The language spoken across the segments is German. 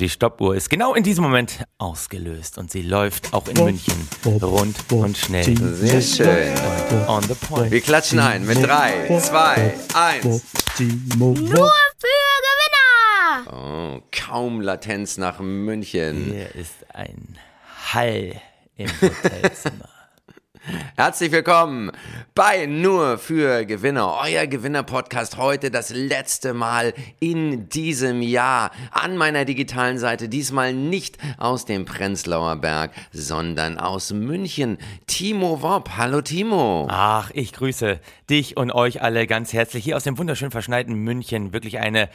Die Stoppuhr ist genau in diesem Moment ausgelöst und sie läuft auch in München rund und schnell. Sehr schön. On the point. Wir klatschen ein mit drei, zwei, eins. Nur für Gewinner! Oh, kaum Latenz nach München. Hier ist ein Hall im Hotelzimmer. Herzlich willkommen bei Nur für Gewinner, euer Gewinner-Podcast. Heute das letzte Mal in diesem Jahr an meiner digitalen Seite. Diesmal nicht aus dem Prenzlauer Berg, sondern aus München. Timo Wopp. Hallo Timo. Ach, ich grüße dich und euch alle ganz herzlich hier aus dem wunderschön verschneiten München. Wirklich eine,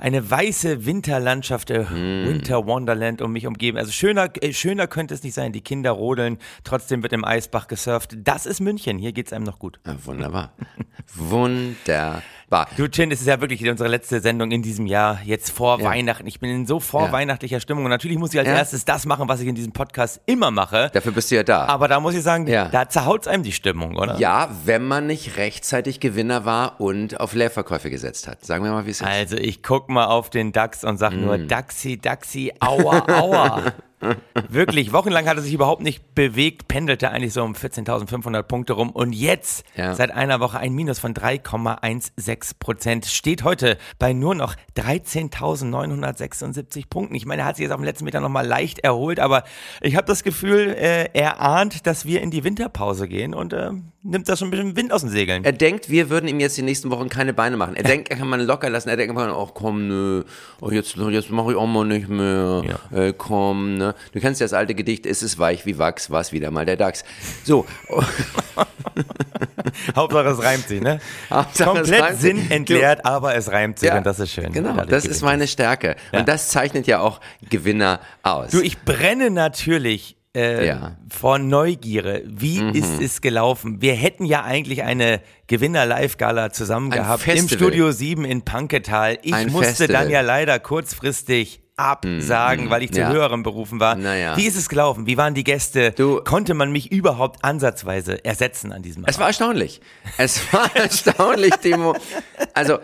eine weiße Winterlandschaft, äh, Winter Wonderland um mich umgeben. Also schöner, äh, schöner könnte es nicht sein. Die Kinder rodeln, trotzdem wird im Eisbach gesurft. Das ist München. Hier geht's einem noch gut. Ja, wunderbar. Wunderbar. Du, Chin, es ist ja wirklich unsere letzte Sendung in diesem Jahr, jetzt vor Ja. Weihnachten. Ich bin in so vorweihnachtlicher Stimmung und natürlich muss ich als Ja. erstes das machen, was ich in diesem Podcast immer mache. Dafür bist du ja da. Aber da muss ich sagen, Ja. da zerhaut's einem die Stimmung, oder? ja, wenn man nicht rechtzeitig Gewinner war und auf Leerverkäufe gesetzt hat. Sagen wir mal, wie es ist. Also ich guck mal auf den DAX und sag Mm. nur Daxi, Daxi, aua, aua. Wirklich, wochenlang hat er sich überhaupt nicht bewegt, pendelte eigentlich so um 14.500 Punkte rum und jetzt, Ja. seit einer Woche, ein Minus von 3,16 Prozent, steht heute bei nur noch 13.976 Punkten. Ich meine, er hat sich jetzt auf dem letzten Meter nochmal leicht erholt, aber ich habe das Gefühl, äh, er ahnt, dass wir in die Winterpause gehen und äh, nimmt da schon ein bisschen Wind aus den Segeln. Er denkt, wir würden ihm jetzt die nächsten Wochen keine Beine machen. Er denkt, er kann man locker lassen. Er denkt einfach, ach komm, nö, oh, jetzt, jetzt mache ich auch mal nicht mehr. Äh, komm, ne. Du kennst ja das alte Gedicht, ist es weich wie Wachs, war es wieder mal der DAX. So, Hauptsache es reimt sich, ne? Hauptsache, Komplett reimt sich. sinnentleert, aber es reimt sich und das ist schön. Genau, das gewinnt ist meine Stärke. Ja. Und das zeichnet ja auch Gewinner aus. Du, ich brenne natürlich äh, Ja. Mhm. vor Neugierde. Wie ist es gelaufen? Wir hätten ja eigentlich eine Gewinner-Live-Gala zusammen Ein gehabt im Festival. Studio 7 in Panketal. Ich Ein musste Festival. dann ja leider kurzfristig absagen, weil ich zu Ja. höherem berufen war. Naja. Wie ist es gelaufen? Wie waren die Gäste? Du- Konnte man mich überhaupt ansatzweise ersetzen an diesem Es war erstaunlich. Es war erstaunlich, Timo. Also,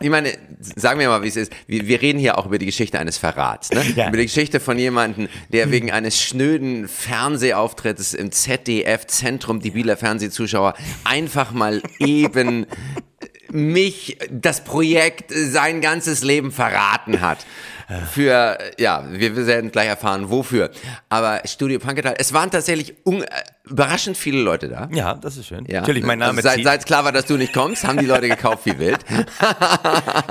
ich meine, sagen wir mal, wie es ist. Wir, wir reden hier auch über die Geschichte eines Verrats. Ne? Ja. Über die Geschichte von jemandem, der wegen eines schnöden Fernsehauftrittes im ZDF-Zentrum die Bieler Fernsehzuschauer einfach mal eben mich, das Projekt, sein ganzes Leben verraten hat. Für, ja, wir werden gleich erfahren, wofür. Aber Studio Panketal, es waren tatsächlich äh, überraschend viele Leute da. Ja, das ist schön. Ja. Natürlich, mein Name also, seit, seit klar war, dass du nicht kommst, haben die Leute gekauft wie wild.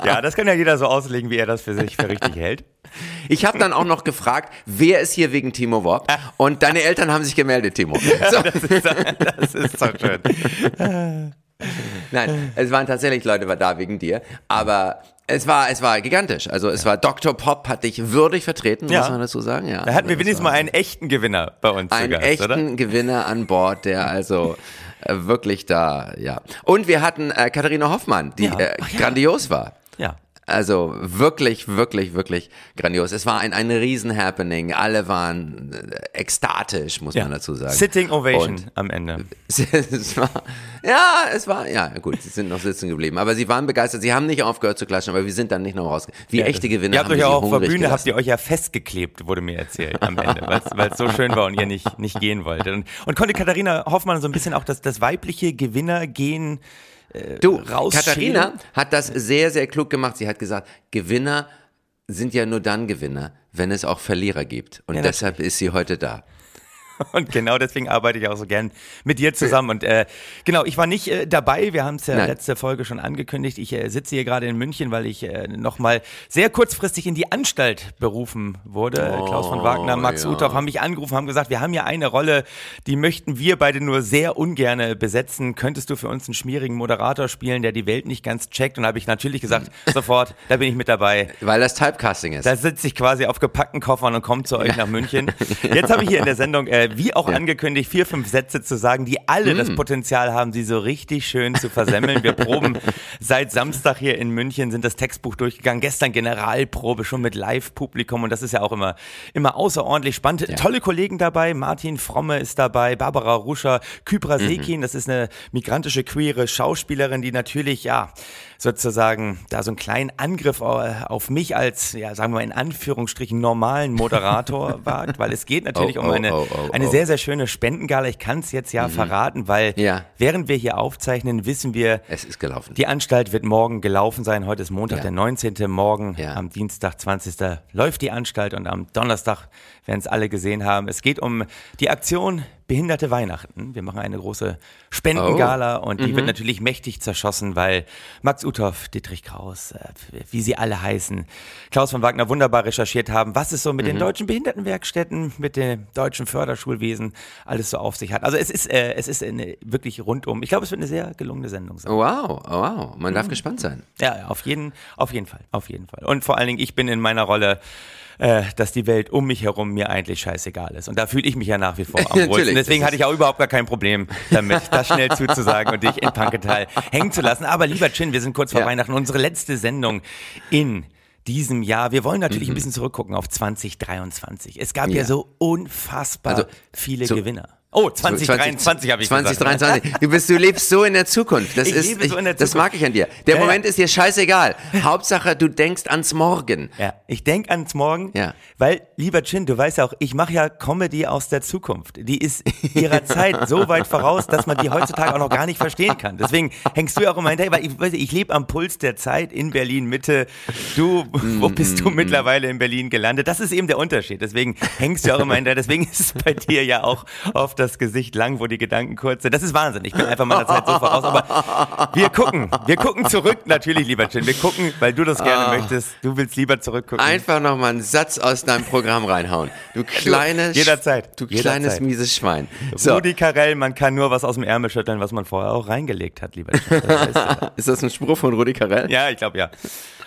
Ja, das kann ja jeder so auslegen, wie er das für sich für richtig hält. Ich habe dann auch noch gefragt, wer ist hier wegen Timo Wopp? Und deine Eltern haben sich gemeldet, Timo. So, Das ist, das ist so schön. nein, es waren tatsächlich Leute da wegen dir, aber es war, es war gigantisch. Also es war Dr. Pop hat dich würdig vertreten, Ja. muss man dazu sagen. Ja, Da hatten wir Das wenigstens mal einen echten Gewinner bei uns einen Gast, echten oder? Gewinner an Bord, der also äh, wirklich da, ja. Und wir hatten äh, Katharina Hoffmann, die Ja. äh, Ach ja. grandios war. Ja. Also wirklich, wirklich, wirklich grandios. Es war ein, ein Riesen-Happening. Alle waren äh, ekstatisch, muss ja. man dazu sagen. Sitting Ovation Und am Ende. es war, ja, es war, ja, gut, sie sind noch sitzen geblieben. Aber sie waren begeistert. Sie haben nicht aufgehört zu klatschen, aber wir sind dann nicht noch rausgegangen. Wie echte Gewinner Ihr habt haben euch ja auch vor hungrig Bühne, habt gelassen. ihr euch ja festgeklebt, wurde mir erzählt am Ende, weil es so schön war und ihr nicht, nicht gehen wolltet. Und, und konnte Katharina Hoffmann so ein bisschen auch das, das weibliche Gewinnergehen Du, rausschälen? Katharina hat das sehr, sehr klug gemacht. Sie hat gesagt, Gewinner sind ja nur dann Gewinner, wenn es auch Verlierer gibt. Und Ja, deshalb ist sie heute da. Und genau deswegen arbeite ich auch so gern mit dir zusammen. Und äh, genau, ich war nicht äh, dabei. Wir haben es ja Nein. letzte Folge schon angekündigt. Ich äh, sitze hier gerade in München, weil ich äh, nochmal sehr kurzfristig in die Anstalt berufen wurde. Klaus von Wagner, Max Oh, ja. Uthoff haben mich angerufen, haben gesagt, wir haben hier eine Rolle, die möchten wir beide nur sehr ungerne besetzen. Könntest du für uns einen schmierigen Moderator spielen, der die Welt nicht ganz checkt? Und da habe ich natürlich gesagt, sofort, da bin ich mit dabei. Weil das Typecasting ist. Da sitze ich quasi auf gepackten Koffern und komme zu euch nach München. Jetzt habe ich hier in der Sendung äh, äh, wie auch angekündigt, vier, fünf Sätze zu sagen, die alle das Potenzial haben, sie so richtig schön zu versemmeln. Wir proben seit Samstag hier in München, sind das Textbuch durchgegangen. Gestern Generalprobe schon mit Live-Publikum und das ist ja auch immer, immer außerordentlich spannend. Tolle Kollegen dabei. Martin Fromme ist dabei, Barbara Ruscher, Kypra Sekin, das ist eine migrantische, queere Schauspielerin, die natürlich, ja, sozusagen da so einen kleinen Angriff au- auf mich als, ja, sagen wir mal in Anführungsstrichen normalen Moderator wagt, weil es geht natürlich Oh, um oh, eine, oh, oh, eine oh. sehr, sehr schöne Spendengala. Ich kann es jetzt ja verraten, weil Ja. während wir hier aufzeichnen, wissen wir, Es ist gelaufen. die Anstalt wird morgen gelaufen sein. Heute ist Montag, Ja. der 19. Morgen. Ja. Am Dienstag, 20. läuft die Anstalt und am Donnerstag werden es alle gesehen haben. Es geht um die Aktion Behinderte Weihnachten. Wir machen eine große Spendengala Oh. und Mhm. die wird natürlich mächtig zerschossen, weil Max Uthoff, Dietrich Kraus, äh, wie sie alle heißen, Klaus von Wagner wunderbar recherchiert haben, was es so mit Mhm. den deutschen Behindertenwerkstätten, mit dem deutschen Förderschulwesen alles so auf sich hat. Also es ist, äh, es ist eine, wirklich rundum. Ich glaube, es wird eine sehr gelungene Sendung sein. Wow, oh, wow. Man darf gespannt sein. Ja, auf jeden, auf jeden Fall, auf jeden Fall. Und vor allen Dingen, ich bin in meiner Rolle, äh, dass die Welt um mich herum mir eigentlich scheißegal ist. Und da fühle ich mich ja nach wie vor am wohlsten. Deswegen hatte ich auch überhaupt gar kein Problem damit, das schnell zuzusagen und dich in Panketal hängen zu lassen. Aber lieber Chin, wir sind kurz vor Ja. Weihnachten. Unsere letzte Sendung in diesem Jahr. Wir wollen Mhm. natürlich ein bisschen zurückgucken auf 2023. Es gab ja, Ja. so unfassbar Also, viele so- Gewinner. Oh, 2023 habe ich 2023. gesagt. Du bist, du lebst so in der Zukunft. Das Ich ist, lebe so in der das Zukunft. mag ich an dir. Der Ja, ja. Moment ist dir scheißegal. Hauptsache, du denkst ans Morgen. Ja, ich denk ans Morgen, Ja. weil, lieber Chin, du weißt ja auch, ich mache ja Comedy aus der Zukunft. Die ist ihrer Zeit so weit voraus, dass man die heutzutage auch noch gar nicht verstehen kann. Deswegen hängst du ja auch immer hinterher, weil ich, weiß, ich lebe am Puls der Zeit in Berlin Mitte. Du, wo bist du mittlerweile in Berlin gelandet? Das ist eben der Unterschied. Deswegen hängst du auch immer hinterher. Deswegen ist es bei dir ja auch oft das Gesicht lang, wo die Gedanken kurz sind. Das ist Wahnsinn. Ich bin einfach meiner Zeit so voraus. Aber wir gucken. Wir gucken zurück, natürlich, lieber Chin. Wir gucken, weil du das gerne möchtest. Du willst lieber zurückgucken. Einfach nochmal einen Satz aus deinem Programm reinhauen. Du kleines, Jederzeit. du Jederzeit. kleines mieses Schwein. So, Rudi Carell, man kann nur was aus dem Ärmel schütteln, was man vorher auch reingelegt hat, lieber Chin. Das ist das ein Spruch von Rudi Carell? Ja, ich glaube ja.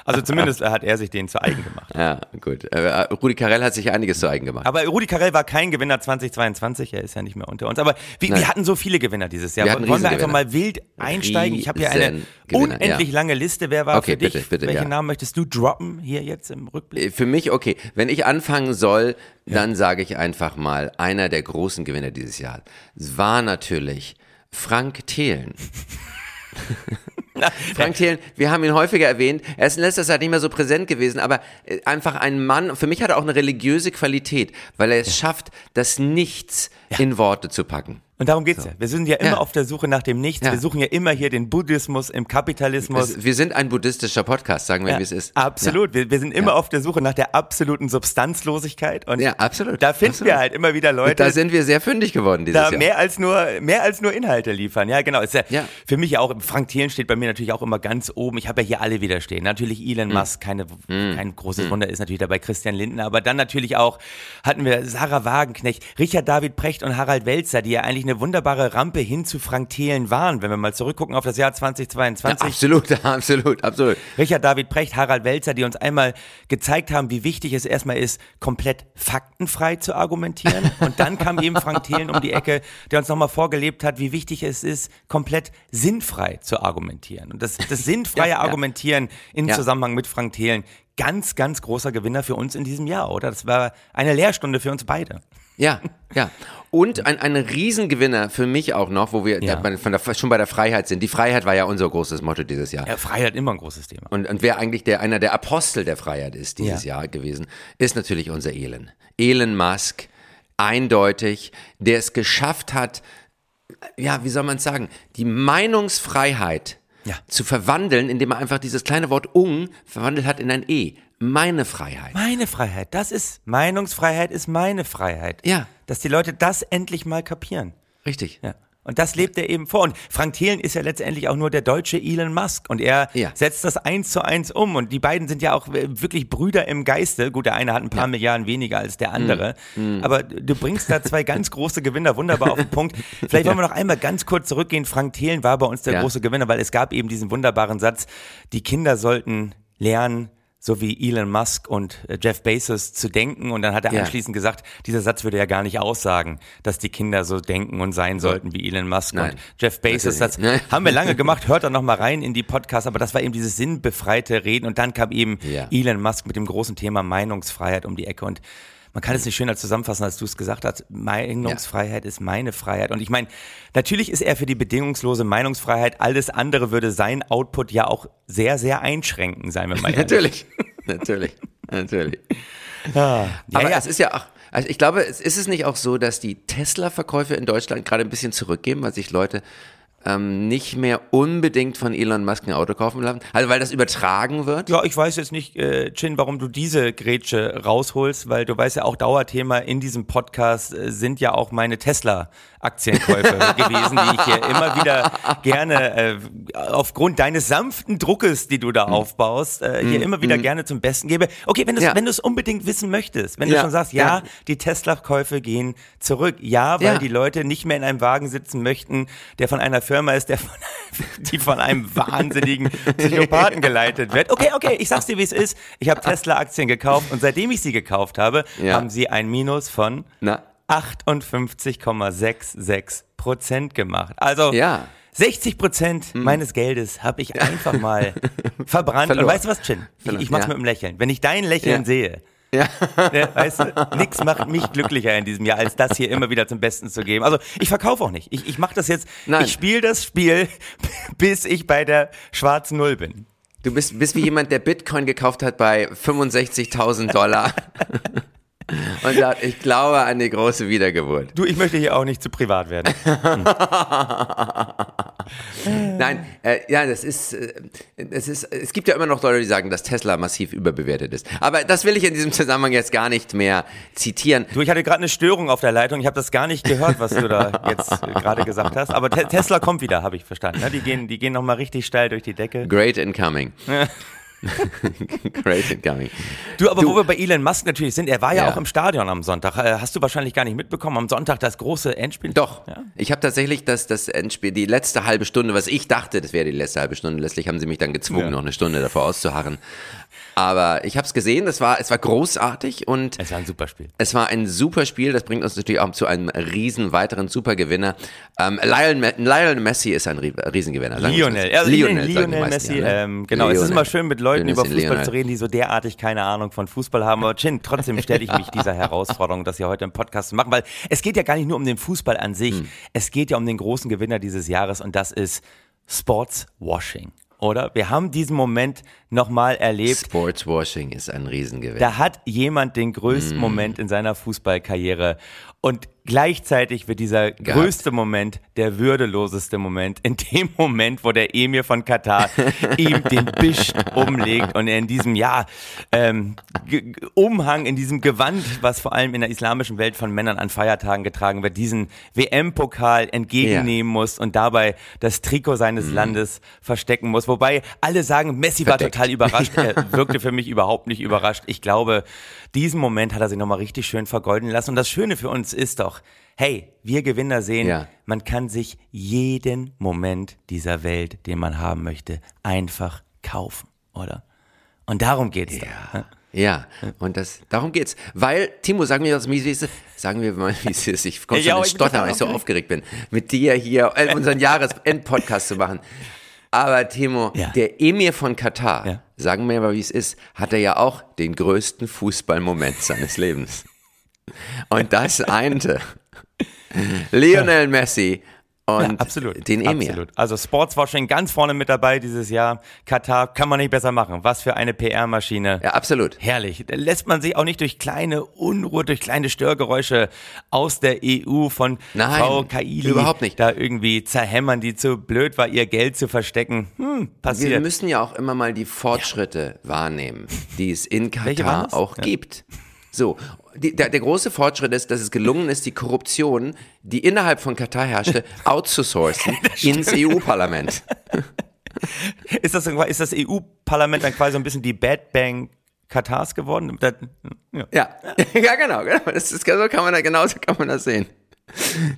Also zumindest hat er sich den zu eigen gemacht. Ja, gut. Äh, Rudi Carell hat sich einiges zu eigen gemacht. Aber Rudi Carell war kein Gewinner 2022, er ist ja nicht mehr unter uns. Aber wir, wir hatten so viele Gewinner dieses Jahr. Wollen wir einfach mal wild einsteigen? Ich habe hier eine unendlich ja. lange Liste. Wer war Okay, für dich? bitte, bitte, Welchen ja. Namen möchtest du droppen hier jetzt im Rückblick? Äh, Für mich okay. Wenn ich anfangen soll, dann sage ich einfach mal, einer der großen Gewinner dieses Jahr war natürlich Frank Thelen. Frank Thelen, wir haben ihn häufiger erwähnt. Er ist in letzter Zeit nicht mehr so präsent gewesen, aber äh, einfach ein Mann. Für mich hat er auch eine religiöse Qualität, weil er es schafft, das Nichts in Worte zu packen. Und darum geht's ja. Wir sind ja immer Ja. auf der Suche nach dem Nichts. Ja. Wir suchen ja immer hier den Buddhismus im Kapitalismus. Es, wir sind ein buddhistischer Podcast, sagen wir, Ja, wie es ist. Absolut. Wir, wir sind immer auf der Suche nach der absoluten Substanzlosigkeit. Und Ja, absolut. da finden absolut. wir halt immer wieder Leute, Da sind wir sehr fündig geworden dieses da Jahr. mehr als nur mehr als nur Inhalte liefern. Ja, genau. Ist ja. Für mich auch Frank Thelen steht bei mir natürlich auch immer ganz oben. Ich habe ja hier alle wieder stehen. Natürlich Elon Hm. Musk, keine, kein großes Wunder ist natürlich dabei Christian Lindner, aber dann natürlich auch hatten wir Sarah Wagenknecht, Richard David Precht und Harald Welzer, die ja eigentlich eine wunderbare Rampe hin zu Frank Thelen waren, wenn wir mal zurückgucken auf das Jahr Ja, 2022. absolut, absolut, absolut. Richard David Precht, Harald Welzer, die uns einmal gezeigt haben, wie wichtig es erstmal ist, komplett faktenfrei zu argumentieren. Und dann kam eben Frank Thelen um die Ecke, der uns nochmal vorgelebt hat, wie wichtig es ist, komplett sinnfrei zu argumentieren. Und das, das sinnfreie Ja, ja. Argumentieren Ja. Zusammenhang mit Frank Thelen, ganz, ganz großer Gewinner für uns in diesem Jahr, oder? Das war eine Lehrstunde für uns beide. Ja, ja. Und ein, ein Riesengewinner für mich auch noch, wo wir Ja. da von der, schon bei der Freiheit sind. Die Freiheit war ja unser großes Motto dieses Jahr. Ja, Freiheit immer ein großes Thema. Und, und wer eigentlich der, einer der Apostel der Freiheit ist dieses Ja. Jahr gewesen, ist natürlich unser Elon. Elon Musk, eindeutig, der es geschafft hat, ja, wie soll man es sagen, die Meinungsfreiheit Ja. zu verwandeln, indem er einfach dieses kleine Wort ung verwandelt hat in ein E. Meine Freiheit. Meine Freiheit, das ist, Meinungsfreiheit ist meine Freiheit. Ja. Dass die Leute das endlich mal kapieren. Richtig. Ja. Und das lebt er eben vor. Und Frank Thelen ist ja letztendlich auch nur der deutsche Elon Musk. Und er Ja. setzt das eins zu eins um. Und die beiden sind ja auch wirklich Brüder im Geiste. Gut, der eine hat ein paar Milliarden weniger als der andere. Mhm. Aber du bringst da zwei ganz große Gewinner wunderbar auf den Punkt. Vielleicht wollen wir noch einmal ganz kurz zurückgehen. Frank Thelen war bei uns der Ja. große Gewinner, weil es gab eben diesen wunderbaren Satz, die Kinder sollten lernen, so wie Elon Musk und äh, Jeff Bezos zu denken. Und dann hat er Ja. anschließend gesagt, dieser Satz würde ja gar nicht aussagen, dass die Kinder so denken und sein sollten wie Elon Musk Nein. und Jeff Bezos. Das haben wir lange gemacht. Hört da noch mal rein in die Podcasts. Aber das war eben dieses sinnbefreite Reden. Und dann kam eben Ja. Elon Musk mit dem großen Thema Meinungsfreiheit um die Ecke. Und man kann es nicht schöner zusammenfassen, als du es gesagt hast. Meinungsfreiheit ist meine Freiheit. Und ich meine, natürlich ist er für die bedingungslose Meinungsfreiheit. Alles andere würde sein Output ja auch sehr, sehr einschränken, seien wir mal ehrlich. Natürlich, natürlich, natürlich. Ja, Aber ja. es ist ja auch, also ich glaube, es ist es nicht auch so, dass die Tesla-Verkäufe in Deutschland gerade ein bisschen zurückgehen, weil sich Leute ähm, nicht mehr unbedingt von Elon Musk ein Auto kaufen lassen? Also weil das übertragen wird? Ja, ich weiß jetzt nicht, äh, Chin, warum du diese Grätsche rausholst, weil du weißt ja auch, Dauerthema in diesem Podcast äh, sind ja auch meine Tesla-Aktienkäufe gewesen, die ich hier immer wieder gerne äh, aufgrund deines sanften Druckes, die du da aufbaust, äh, hier immer wieder gerne zum Besten gebe. Okay, wenn du Ja. wenn du es unbedingt wissen möchtest, wenn du Ja, schon sagst, ja, ja. die Tesla-Käufe gehen zurück, ja, weil Ja. die Leute nicht mehr in einem Wagen sitzen möchten, der von einer Firma ist, der von, die von einem wahnsinnigen Psychopathen geleitet wird. Okay, okay, ich sag's dir, wie es ist. Ich habe Tesla-Aktien gekauft und seitdem ich sie gekauft habe, Ja. haben sie ein Minus von Na, 58,66 Prozent gemacht. Also Ja. 60 Prozent meines Geldes habe ich einfach mal verbrannt. Verloren. Und weißt du was, Chin? Ich, ich mach's ja. mit einem Lächeln. Wenn ich dein Lächeln Ja. sehe, ja. Ne, weißt du, nix macht mich glücklicher in diesem Jahr, als das hier immer wieder zum Besten zu geben. Also ich verkaufe auch nicht. Ich, ich mache das jetzt, Nein. ich spiele das Spiel, bis ich bei der schwarzen Null bin. Du bist, bist wie jemand, der Bitcoin gekauft hat bei 65.000 Dollar. Und sagt, ich glaube an die große Wiedergeburt. Du, ich möchte hier auch nicht zu privat werden. Nein, äh, ja, das ist, äh, es ist, es gibt ja immer noch Leute, die sagen, dass Tesla massiv überbewertet ist. Aber das will ich in diesem Zusammenhang jetzt gar nicht mehr zitieren. Du, ich hatte gerade eine Störung auf der Leitung. Ich habe das gar nicht gehört, was du da jetzt gerade gesagt hast. Aber Te Tesla kommt wieder, habe ich verstanden. Ne? Die gehen, die gehen nochmal richtig steil durch die Decke. Great incoming. Great incoming. Du, aber wo wir bei Elon Musk natürlich sind, er war ja, Ja. auch im Stadion am Sonntag. Äh, Hast du wahrscheinlich gar nicht mitbekommen. Am Sonntag das große Endspiel. Doch, Ja? ich habe tatsächlich das, das Endspiel, die letzte halbe Stunde, was ich dachte, das wäre die letzte halbe Stunde, letztlich haben sie mich dann gezwungen, Ja. noch eine Stunde davor auszuharren. Aber ich habe es gesehen, das war, es war großartig und Es war ein super Spiel. Es war ein super Spiel, das bringt uns natürlich auch zu einem riesen weiteren Supergewinner. Ähm, Lionel, Lionel Messi ist ein Rie- Riesengewinner. Lionel, also Lionel, Lionel, Lionel Messi, ja, ne? ähm, genau. Es ist Lionel. immer schön, mit Leuten Lionel über Fußball Lionel. zu reden, die so derartig keine Ahnung von Fußball haben. Aber Chin, trotzdem stelle ich mich dieser Herausforderung, das hier heute im Podcast zu machen, weil es geht ja gar nicht nur um den Fußball an sich. Hm. Es geht ja um den großen Gewinner dieses Jahres und das ist Sportswashing. Oder? Wir haben diesen Moment nochmal erlebt. Sportswashing ist ein Riesengewinner. Da hat jemand den größten Hm. Moment in seiner Fußballkarriere und gleichzeitig wird dieser größte Moment der würdeloseste Moment in dem Moment, wo der Emir von Katar ihm den Bisch umlegt und er in diesem ja ähm, Umhang, in diesem Gewand, was vor allem in der islamischen Welt von Männern an Feiertagen getragen wird, diesen WM-Pokal entgegennehmen muss und dabei das Trikot seines Landes verstecken muss. Wobei alle sagen, Messi war Verdeckt. Total überrascht. Er wirkte für mich überhaupt nicht überrascht. Ich glaube, diesen Moment hat er sich nochmal richtig schön vergolden lassen. Und das Schöne für uns ist doch, hey, wir Gewinner sehen, Ja. man kann sich jeden Moment dieser Welt, den man haben möchte, einfach kaufen, oder? Und darum geht's da. Ja, und das, darum geht's. Weil, Timo, sagen wir das, wie es ist. Sagen wir mal, wie es ist. Ich komme Ja, schon aber ins Stottern, weil ich so aufgeregt bin, mit dir hier äh, unseren Jahresendpodcast zu machen. Aber Timo, Ja. der Emir von Katar, Ja. sagen wir mal, wie es ist, hatte ja auch den größten Fußballmoment seines Lebens. Und das einte Lionel Messi und Ja, absolut. den Emir. Absolut. Also Sportswashing ganz vorne mit dabei dieses Jahr. Katar kann man nicht besser machen. Was für eine PR-Maschine. Ja, absolut. Herrlich. Da lässt man sich auch nicht durch kleine Unruhe, durch kleine Störgeräusche aus der EU von Nein, Frau Kaili überhaupt nicht. da irgendwie zerhämmern, die zu blöd war, ihr Geld zu verstecken. Hm, Wir passiert. müssen ja auch immer mal die Fortschritte wahrnehmen, die es in Katar auch Ja. gibt. So, die, der, der große Fortschritt ist, dass es gelungen ist, die Korruption, die innerhalb von Katar herrschte, outzusourcen ins EU-Parlament. Ist das, ist das EU-Parlament dann quasi so ein bisschen die Bad Bang Katars geworden? Das, ja. Ja, ja genau, genau. Das ist, so kann man da, genauso kann man das sehen.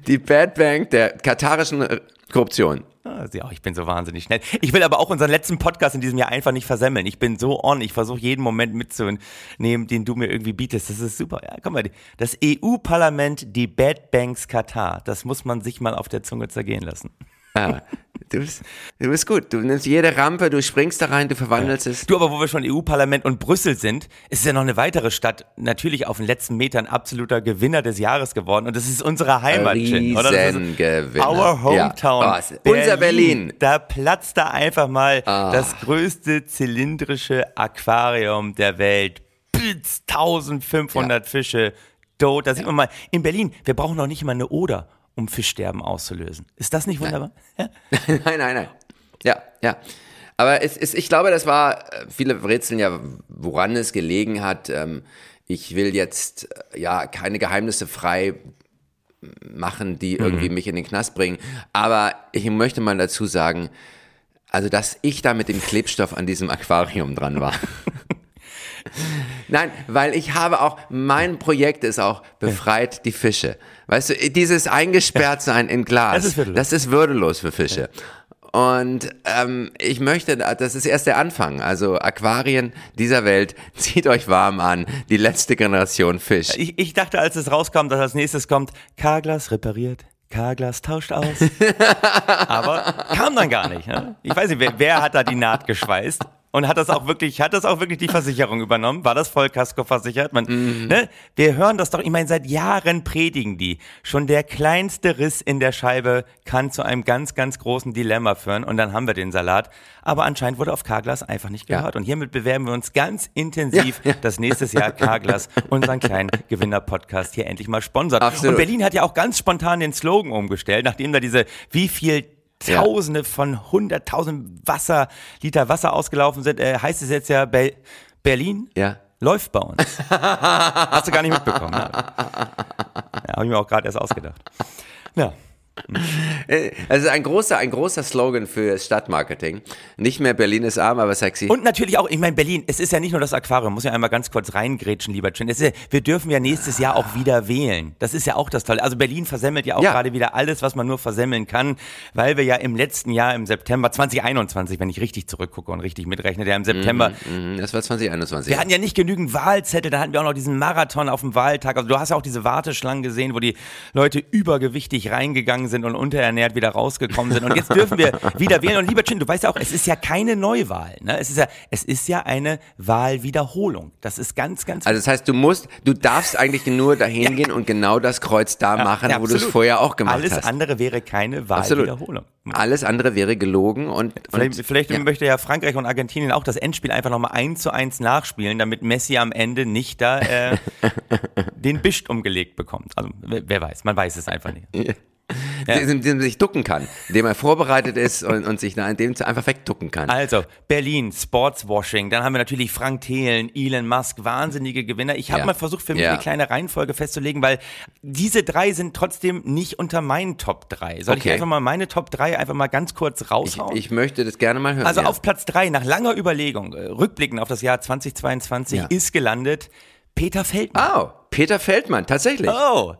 Die Bad Bank der katarischen Korruption. Ah, ja, ich bin so wahnsinnig schnell. Ich will aber auch unseren letzten Podcast in diesem Jahr einfach nicht versemmeln. Ich bin so on. Ich versuche jeden Moment mitzunehmen, den du mir irgendwie bietest. Das ist super. Ja, komm mal. Das EU-Parlament, die Bad Banks Katar. Das muss man sich mal auf der Zunge zergehen lassen. Ah, du, bist, du bist gut. Du nimmst jede Rampe, du springst da rein, du verwandelst es. Du, aber wo wir schon EU-Parlament und Brüssel sind, ist es ja noch eine weitere Stadt, natürlich auf den letzten Metern absoluter Gewinner des Jahres geworden. Und das ist unsere Heimat, oder? Das ist Riesengewinner. Our hometown. Ja. Oh, unser Berlin. Da platzt da einfach mal das größte zylindrische Aquarium der Welt. Blitz, 1500 Fische, tot. Da sieht man mal, in Berlin, wir brauchen noch nicht mal eine Oder, um Fischsterben auszulösen. Ist das nicht wunderbar? Ja. nein, nein, nein. Ja, ja. Aber es ist, ich glaube, das war, äh, viele rätseln ja, woran es gelegen hat. Ähm, Ich will jetzt äh, ja keine Geheimnisse frei machen, die irgendwie mich in den Knast bringen. Aber ich möchte mal dazu sagen, also dass ich da mit dem Klebstoff an diesem Aquarium dran war. Nein, weil ich habe auch, mein Projekt ist auch, befreit die Fische. Weißt du, dieses Eingesperrtsein in Glas, Das ist würdelos. das ist würdelos für Fische. Und ähm, ich möchte, das ist erst der Anfang. Also Aquarien dieser Welt, zieht euch warm an. Die letzte Generation Fisch. Ich, ich dachte, als es rauskam, dass als nächstes kommt, Carglass repariert, Carglass tauscht aus. Aber kam dann gar nicht. Ne? Ich weiß nicht, wer, wer hat da die Naht geschweißt? Und hat das auch wirklich, hat das auch wirklich die Versicherung übernommen? War das Vollkasko versichert? Man, ne? Wir hören das doch, ich meine, seit Jahren predigen die. Schon der kleinste Riss in der Scheibe kann zu einem ganz, ganz großen Dilemma führen. Und dann haben wir den Salat. Aber anscheinend wurde auf Carglass einfach nicht Ja. gehört. Und hiermit bewerben wir uns ganz intensiv, dass nächstes Jahr Carglass unseren kleinen Gewinner-Podcast hier endlich mal sponsert. Absolut. Und Berlin hat ja auch ganz spontan den Slogan umgestellt, nachdem da diese, wie viel Ja. Tausende von hunderttausend Wasser, Liter Wasser ausgelaufen sind, äh, heißt es jetzt ja, Bel Berlin Ja. läuft bei uns. Hast du gar nicht mitbekommen. Ne? Ja, habe ich mir auch gerade erst ausgedacht. Ja. Also ein großer, ein großer Slogan für Stadtmarketing. Nicht mehr Berlin ist arm, aber sexy. Und natürlich auch, ich meine, Berlin, es ist ja nicht nur das Aquarium, muss ja einmal ganz kurz reingrätschen, lieber Chin. Ja, wir dürfen ja nächstes Jahr auch wieder wählen. Das ist ja auch das Tolle. Also Berlin versemmelt ja auch Ja. gerade wieder alles, was man nur versemmeln kann, weil wir ja im letzten Jahr, im September 2021, wenn ich richtig zurückgucke und richtig mitrechne, der im September, Mhm, Das war 2021. wir hatten ja nicht genügend Wahlzettel, da hatten wir auch noch diesen Marathon auf dem Wahltag. Also du hast ja auch diese Warteschlangen gesehen, wo die Leute übergewichtig reingegangen sind und unterernährt wieder rausgekommen sind. Und jetzt dürfen wir wieder wählen. Und lieber Chin, du weißt ja auch, es ist ja keine Neuwahl. Ne? Es, ist ja, es ist ja eine Wahlwiederholung. Das ist ganz, ganz Also das heißt, du musst, du darfst eigentlich nur dahin gehen und genau das Kreuz da machen, Ja, wo du es vorher auch gemacht Alles hast. andere wäre keine. Wahlwiederholung. Alles andere wäre gelogen und, Vielleicht, und vielleicht ja. möchte ja Frankreich und Argentinien auch das Endspiel einfach nochmal eins zu eins nachspielen, damit Messi am Ende nicht da äh, den Bischt umgelegt bekommt. Also wer weiß, man weiß es einfach nicht. Indem, indem er sich ducken kann, indem er vorbereitet ist und, und sich in dem einfach wegducken kann. Also, Berlin, Sportswashing, dann haben wir natürlich Frank Thelen, Elon Musk, wahnsinnige Gewinner. Ich habe Ja. mal versucht, für mich Ja. eine kleine Reihenfolge festzulegen, weil diese drei sind trotzdem nicht unter meinen Top 3. Soll ich Okay. einfach mal meine Top 3 einfach mal ganz kurz Ich, raushauen? ich möchte das gerne mal hören. also ja. auf Platz 3, nach langer Überlegung, äh, rückblickend auf das Jahr 2022, Ja. ist gelandet Peter Feldmann. Oh, Peter Feldmann, tatsächlich. Oh.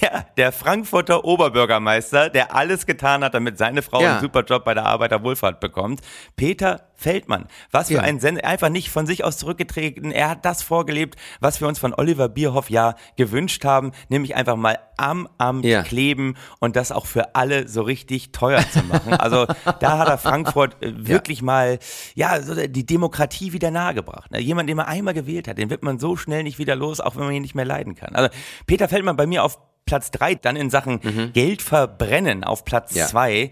Ja, der Frankfurter Oberbürgermeister, der alles getan hat, damit seine Frau Ja. einen super Job bei der Arbeiterwohlfahrt bekommt. Peter Feldmann. Was für Ja. ein Sender, einfach nicht von sich aus zurückgetreten. Er hat das vorgelebt, was wir uns von Oliver Bierhoff ja gewünscht haben, nämlich einfach mal am Amt Ja. kleben und das auch für alle so richtig teuer zu machen. Also da hat er Frankfurt äh, wirklich mal, ja, so die Demokratie wieder nahegebracht. Ne? Jemand, den man einmal gewählt hat, den wird man so schnell nicht wieder los, auch wenn man ihn nicht mehr leiden kann. Also Peter Feldmann bei mir auf Platz drei, dann in Sachen Geld verbrennen auf Platz Ja. zwei.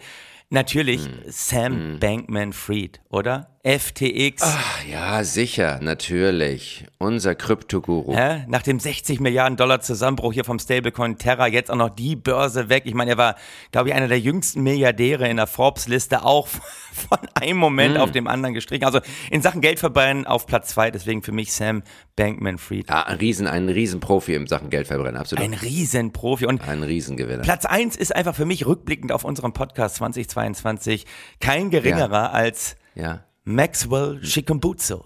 Natürlich Sam Bankman-Fried, oder? FTX. Ach, ja, sicher, natürlich. Unser Kryptoguru. Hä? Nach dem 60 Milliarden Dollar Zusammenbruch hier vom Stablecoin Terra jetzt auch noch die Börse weg. Ich meine, er war, glaube ich, einer der jüngsten Milliardäre in der Forbes-Liste, auch von einem Moment auf dem anderen gestrichen. Also in Sachen Geldverbrennen auf Platz zwei, deswegen für mich Sam Bankman-Fried. Ja, ein Riesen, ein Riesenprofi im Sachen Geldverbrennen, absolut. Ein Riesenprofi. Und Ein Riesengewinner. Platz eins ist einfach für mich rückblickend auf unserem Podcast 2022 kein geringerer als ja. Maxwell Chikumbutso.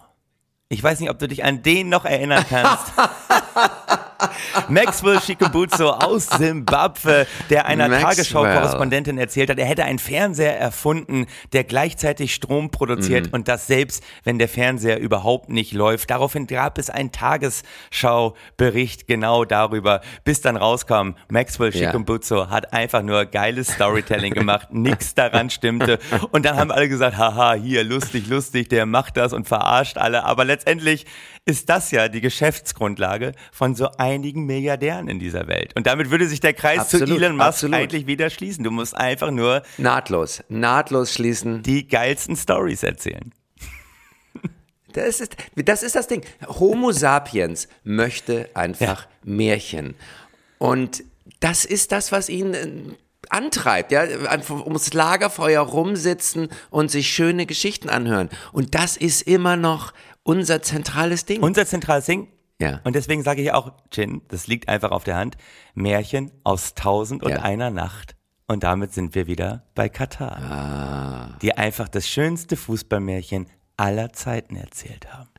Ich weiß nicht, ob du dich an den noch erinnern kannst. Maxwell Shikubutsu aus Simbabwe, der einer. Tagesschau-Korrespondentin erzählt hat, er hätte einen Fernseher erfunden, der gleichzeitig Strom produziert Mhm. und das selbst, wenn der Fernseher überhaupt nicht läuft. Daraufhin gab es einen Tagesschau-Bericht genau darüber, bis dann rauskam, Maxwell Ja. Shikubutsu hat einfach nur geiles Storytelling gemacht, nichts daran stimmte. Und dann haben alle gesagt, haha, hier, lustig, lustig, der macht das und verarscht alle. Aber letztendlich ist das ja die Geschäftsgrundlage von so einigen Milliardären in dieser Welt. Und damit würde sich der Kreis Absolut, zu Elon Musk absolut. eigentlich wieder schließen. Du musst einfach nur Nahtlos, nahtlos schließen. die geilsten Stories erzählen. Das ist, das ist das Ding. Homo sapiens möchte einfach Märchen. Und das ist das, was ihn äh, antreibt, ja, ums Lagerfeuer rumsitzen und sich schöne Geschichten anhören. Und das ist immer noch unser zentrales Ding. Unser zentrales Ding. Ja. Und deswegen sage ich auch, Chin, das liegt einfach auf der Hand. Märchen aus tausend und Ja. einer Nacht. Und damit sind wir wieder bei Katar. Ah. Die einfach das schönste Fußballmärchen aller Zeiten erzählt haben.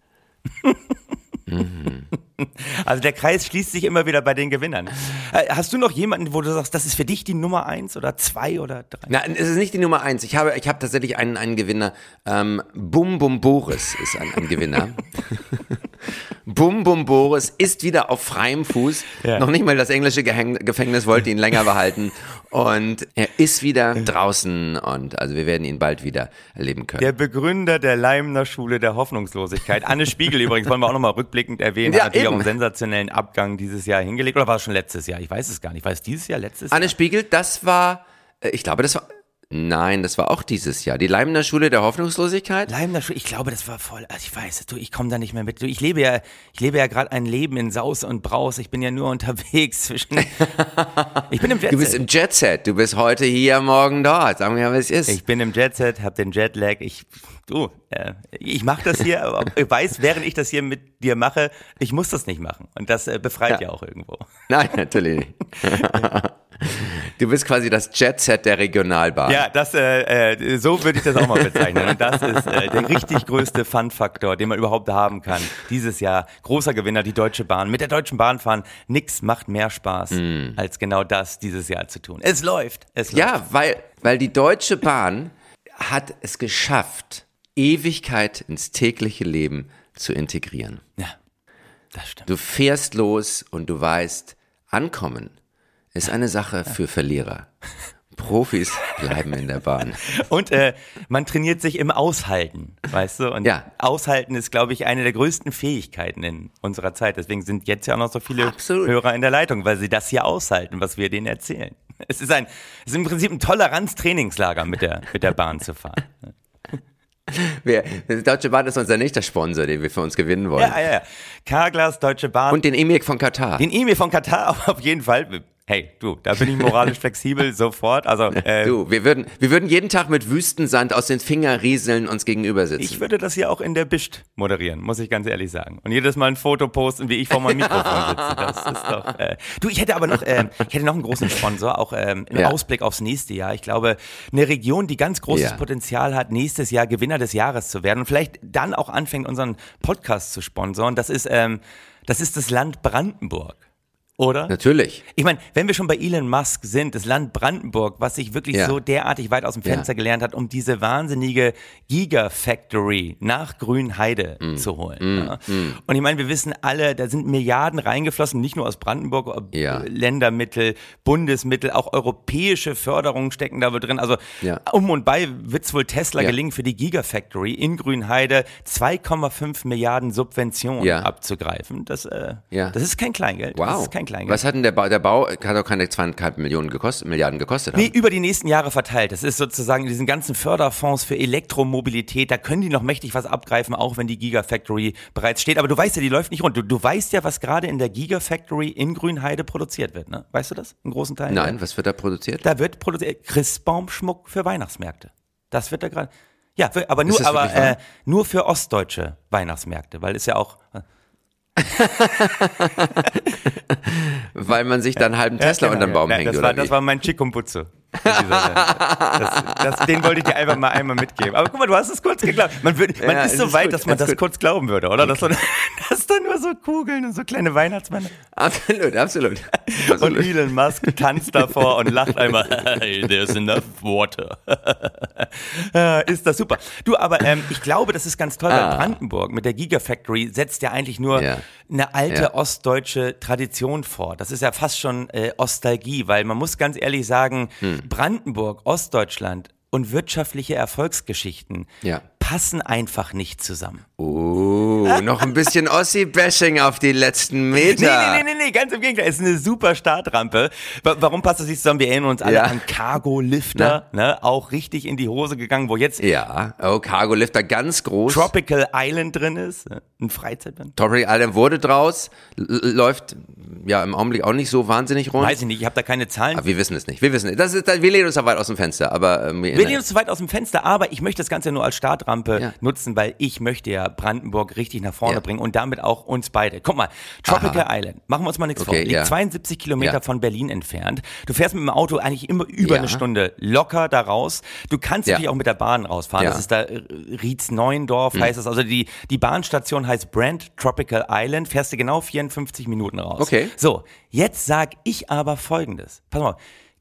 Mhm. Also der Kreis schließt sich immer wieder bei den Gewinnern. Äh, Hast du noch jemanden, wo du sagst, das ist für dich die Nummer eins oder zwei oder drei? Nein, es ist nicht die Nummer eins. Ich habe, ich habe tatsächlich einen, einen Gewinner. Ähm, Bum Bum Boris ist ein, ein Gewinner. Bum Bum Boris ist wieder auf freiem Fuß. Ja. Noch nicht mal das englische Gehäng Gefängnis wollte ihn länger behalten. Und er ist wieder draußen und also wir werden ihn bald wieder erleben können. Der Begründer der Leimner Schule der Hoffnungslosigkeit. Anne Spiegel übrigens, wollen wir auch nochmal rückblickend erwähnen, Ja, hat auch einen sensationellen Abgang dieses Jahr hingelegt. Oder war es schon letztes Jahr? Ich weiß es gar nicht. War es dieses Jahr, letztes Anne Jahr? Spiegel, das war, äh, ich glaube, das war, nein, das war auch dieses Jahr. Die Leimner Schule der Hoffnungslosigkeit. Leimner Schule, ich glaube, das war voll, also ich weiß du, ich komme da nicht mehr mit. Du, ich lebe ja, ich lebe ja gerade ein Leben in Saus und Braus. Ich bin ja nur unterwegs zwischen, ich bin im Jet Du bist im Jet-Set. Du bist heute hier, morgen dort. Sagen wir mal, wie es ist. Ich bin im Jetset, hab den Jetlag. Ich, du, äh, ich mache das hier, aber ich weiß, während ich das hier mit dir mache, ich muss das nicht machen. Und das äh, befreit ja. Ja. auch irgendwo. Nein, natürlich nicht. Du bist quasi das Jet-Set der Regionalbahn. Ja, das, äh, äh, so würde ich das auch mal bezeichnen. Und das ist äh, der richtig größte Fun-Faktor, den man überhaupt haben kann. Dieses Jahr großer Gewinner, die Deutsche Bahn. Mit der Deutschen Bahn fahren, nix macht mehr Spaß, als genau das dieses Jahr zu tun. Es läuft. Es läuft. Ja, weil, weil die Deutsche Bahn hat es geschafft, Ewigkeit ins tägliche Leben zu integrieren. ja, das stimmt. Du fährst los und du weißt, ankommen ist eine Sache für Verlierer. Profis bleiben in der Bahn. Und äh, man trainiert sich im Aushalten, weißt du? Und Ja. Aushalten ist, glaube ich, eine der größten Fähigkeiten in unserer Zeit. Deswegen sind jetzt ja auch noch so viele Absolut. Hörer in der Leitung, weil sie das hier aushalten, was wir denen erzählen. Es ist ein, es ist im Prinzip ein Toleranz-Trainingslager mit der, mit der Bahn zu fahren. Wir, die Deutsche Bahn ist unser nächster Sponsor, den wir für uns gewinnen wollen. Ja, ja, ja. Carglass, Deutsche Bahn. Und den Emir von Katar. den E-Mail von Katar auf jeden Fall. Hey, du, da bin ich moralisch flexibel sofort. Also, äh, Du, wir würden, wir würden jeden Tag mit Wüstensand aus den Fingerrieseln uns gegenüber sitzen. Ich würde das hier auch in der Bischt moderieren, muss ich ganz ehrlich sagen. Und jedes Mal ein Foto posten, wie ich vor meinem Mikrofon sitze. Das ist doch. Äh. Du, ich hätte aber noch, ähm, ich hätte noch einen großen Sponsor, auch ähm, im Ja. Ausblick aufs nächste Jahr. Ich glaube, eine Region, die ganz großes Ja. Potenzial hat, nächstes Jahr Gewinner des Jahres zu werden und vielleicht dann auch anfängt, unseren Podcast zu sponsoren. Das ist, ähm, das ist das Land Brandenburg. Oder? Natürlich. Ich meine, wenn wir schon bei Elon Musk sind, das Land Brandenburg, was sich wirklich Ja. so derartig weit aus dem Ja. Fenster gelernt hat, um diese wahnsinnige Gigafactory nach Grünheide Mm. zu holen. ja. Und ich meine, wir wissen alle, da sind Milliarden reingeflossen, nicht nur aus Brandenburg, Ja. Ländermittel, Bundesmittel, auch europäische Förderungen stecken da wohl drin. Also Ja. um und bei wird es wohl Tesla Ja. gelingen, für die Gigafactory in Grünheide 2,5 Milliarden Subventionen Ja. abzugreifen. Das, äh, Ja. das ist kein Kleingeld. Das Wow. ist kein Kleingeld. Was hat denn der Bau? Der Bau hat doch keine zweieinhalb Millionen gekostet, Milliarden gekostet. Nee, haben. über die nächsten Jahre verteilt. Das ist sozusagen in diesen ganzen Förderfonds für Elektromobilität, da können die noch mächtig was abgreifen, auch wenn die Gigafactory bereits steht. Aber du weißt ja, die läuft nicht rund. Du, du weißt ja, was gerade in der Gigafactory in Grünheide produziert wird, ne? Weißt du das? In großen Teilen? Nein, was wird da produziert? Da wird produziert Christbaumschmuck für Weihnachtsmärkte. Das wird da gerade. Ja, für, aber nur, aber äh, nur für ostdeutsche Weihnachtsmärkte, weil es ja auch. Weil man sich dann einen halben Tesla genau, unter den ja. Baum Ja, hängt, das oder war, wie? das war mein Chikumbutze. Das, das, den wollte ich dir einfach mal einmal mitgeben. Aber guck mal, du hast es kurz geglaubt. Man, würd, man Ja, ist so weit, gut, dass man das gut. kurz glauben würde, oder? Dass, so, dass da nur so Kugeln und so kleine Weihnachtsmänner. Absolut, absolut. Und absolut. Elon Musk tanzt davor und lacht einmal, hey, there's enough water. Äh, ist das super. Du, aber ähm, ich glaube, das ist ganz toll, weil Brandenburg mit der Gigafactory setzt ja eigentlich nur Ah. Ja. eine alte Ja. ostdeutsche Tradition vor. Das ist ja fast schon äh, Ostalgie, weil man muss ganz ehrlich sagen, Hm. Brandenburg, Ostdeutschland und wirtschaftliche Erfolgsgeschichten Ja. Passen einfach nicht zusammen. Oh, noch ein bisschen Ossi-Bashing auf die letzten Nee, Meter. nee, nee, nee, nee, ganz im Gegenteil. Es ist eine super Startrampe. Wa- Warum passt das nicht zusammen? Wir erinnern uns alle Ja. an Cargo-Lifter, ne? Auch richtig in die Hose gegangen, wo jetzt Ja, oh, Cargo Lifter ganz groß. Tropical Island drin ist. ne? Ein Freizeitband. Tropic Island wurde draus, läuft ja im Augenblick auch nicht so wahnsinnig rund. Weiß ich nicht, ich habe da keine Zahlen. Aber wir wissen es nicht. Wir wissen es. Das ist, wir lehnen uns da weit aus dem Fenster. Aber ähm, Wir lehnen uns zu weit aus dem Fenster, aber ich möchte das Ganze nur als Startrampe Ja. nutzen, weil ich möchte ja Brandenburg richtig nach vorne Ja. bringen und damit auch uns beide. Guck mal, Tropical Island, machen wir uns mal nichts vor, Okay, liegt ja. 72 Kilometer von Berlin entfernt. Du fährst mit dem Auto eigentlich immer über eine Stunde locker da raus. Du kannst natürlich auch mit der Bahn rausfahren. Das ist da äh, Rietz-Neuendorf heißt das. Also die, die Bahnstation heißt Brand Tropical Island. Fährst du genau 54 Minuten raus. Okay. So, jetzt sag ich aber folgendes. Pass mal.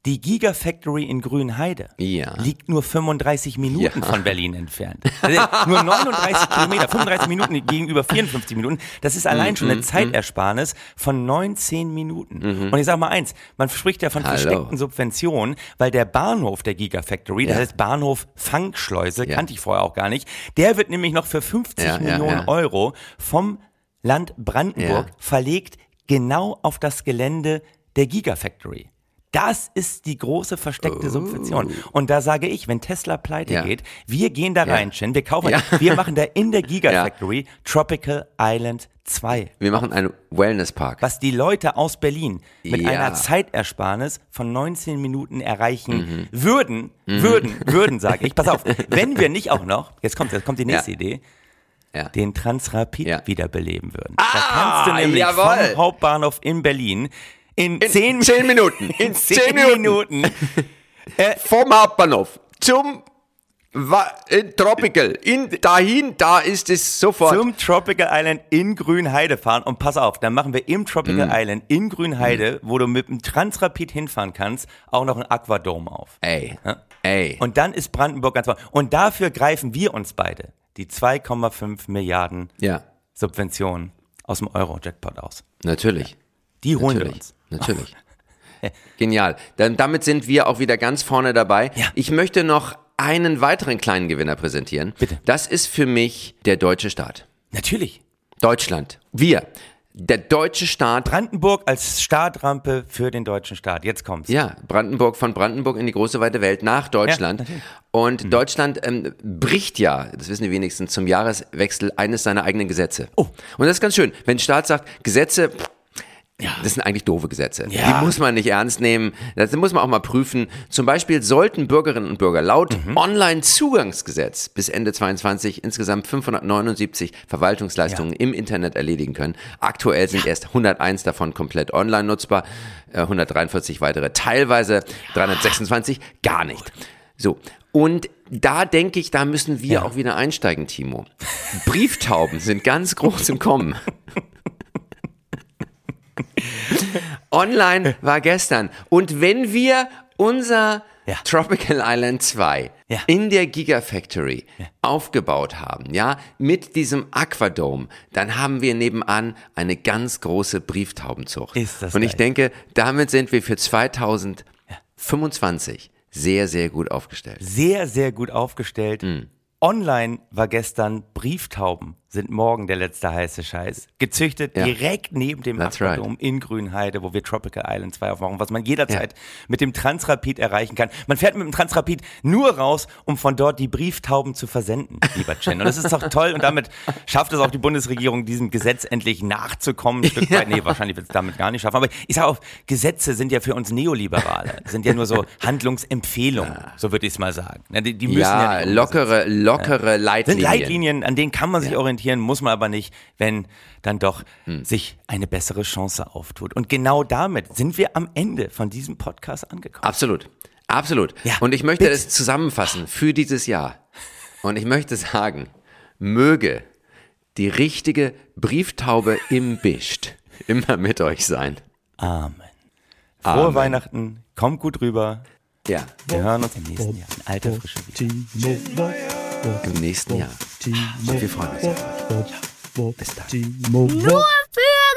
Die Gigafactory in Grünheide Ja. liegt nur 35 Minuten Ja. von Berlin entfernt. Also nur 39 Kilometer, 35 Minuten gegenüber 54 Minuten. Das ist allein schon Mhm, eine Zeitersparnis von 19 Minuten. Und ich sag mal eins, man spricht ja von Hallo. versteckten Subventionen, weil der Bahnhof der Gigafactory, der Ja. heißt Bahnhof Fangschleuse, kannte ich vorher auch gar nicht, der wird nämlich noch für 50 Ja, ja, Millionen. Euro vom Land Brandenburg verlegt, genau auf das Gelände der Gigafactory. Das ist die große versteckte Subvention. Und da sage ich, wenn Tesla pleite Oh. Ja. geht, wir gehen da Ja. rein, Chen, wir kaufen, Ja. wir machen da in der Gigafactory Tropical Island 2. Wir machen einen Wellnesspark. Was die Leute aus Berlin mit einer Zeitersparnis von 19 Minuten erreichen Mhm. würden, würden, würden, sage ich. Pass auf, wenn wir nicht auch noch, jetzt kommt, jetzt kommt die nächste. Idee, Ja. den Transrapid Ja. wiederbeleben würden. Ah, da kannst du nämlich jawohl. vom Hauptbahnhof in Berlin in, zehn, zehn Minuten. In zehn Minuten. Vom Hauptbahnhof zum in Tropical. In, dahin, da ist es sofort. zum Tropical Island in Grünheide fahren. Und pass auf, dann machen wir im Tropical Mm. Island in Grünheide, wo du mit dem Transrapid hinfahren kannst, auch noch ein Aquadome auf. Ey. Ja. Ey. Und dann ist Brandenburg ganz vorne. Und dafür greifen wir uns beide die 2,5 Milliarden ja, Subventionen aus dem Euro-Jackpot aus. natürlich. Die holen wir Natürlich. uns. Natürlich. Genial. Dann, damit sind wir auch wieder ganz vorne dabei. Ja. Ich möchte noch einen weiteren kleinen Gewinner präsentieren. Bitte. Das ist für mich der deutsche Staat. Natürlich. Deutschland. Wir. Der deutsche Staat. Brandenburg als Startrampe für den deutschen Staat. Jetzt kommt's. Ja, Brandenburg von Brandenburg in die große weite Welt nach Deutschland. natürlich. und Mhm. Deutschland ähm, bricht ja, das wissen die wenigsten, zum Jahreswechsel eines seiner eigenen Gesetze. Oh. Und das ist ganz schön. Wenn der Staat sagt, Gesetze, pff, das sind eigentlich doofe Gesetze. Ja. Die muss man nicht ernst nehmen. Das muss man auch mal prüfen. Zum Beispiel sollten Bürgerinnen und Bürger laut Mhm. Online-Zugangsgesetz bis Ende 22 insgesamt 579 Verwaltungsleistungen im Internet erledigen können. Aktuell sind erst 101 davon komplett online nutzbar, äh, 143 weitere teilweise, 326 gar nicht. So. Und da denke ich, da müssen wir Ja. auch wieder einsteigen, Timo. Brieftauben sind ganz groß im Kommen. Online war gestern. Und wenn wir unser Ja. Tropical Island 2 Ja. in der Gigafactory aufgebaut haben, ja, mit diesem Aquadome, dann haben wir nebenan eine ganz große Brieftaubenzucht. Ist das Und ich geil. denke, damit sind wir für 2025 sehr, sehr gut aufgestellt. Sehr, sehr gut aufgestellt. Hm. Online war gestern Brieftauben sind morgen der letzte heiße Scheiß. Gezüchtet Ja. direkt neben dem Aquadom in Grünheide, wo wir Tropical Island 2 aufmachen, was man jederzeit mit dem Transrapid erreichen kann. Man fährt mit dem Transrapid nur raus, um von dort die Brieftauben zu versenden, lieber Chen. Und das ist doch toll und damit schafft es auch die Bundesregierung, diesem Gesetz endlich nachzukommen. Ein Stück weit. Nee, wahrscheinlich wird es damit gar nicht schaffen. Aber ich sage auch, Gesetze sind ja für uns Neoliberale, sind ja nur so Handlungsempfehlungen, so würde ich es mal sagen. Ja, Die, die müssen ja, Ja, lockere, lockere sind Leitlinien. Leitlinien, an denen kann man sich orientieren, muss man aber nicht, wenn dann doch Hm. sich eine bessere Chance auftut. Und genau damit sind wir am Ende von diesem Podcast angekommen. Absolut. Absolut. Ja, Und ich möchte bitte. das zusammenfassen für dieses Jahr. Und ich möchte sagen, möge die richtige Brieftaube im Bischt immer mit euch sein. Amen. Frohe Amen. Weihnachten, kommt gut rüber. Ja, Wir hören uns im nächsten Jahr in alter Frische wieder. Im nächsten Jahr. Und wir freuen uns auf euch. Bis dann. Nur für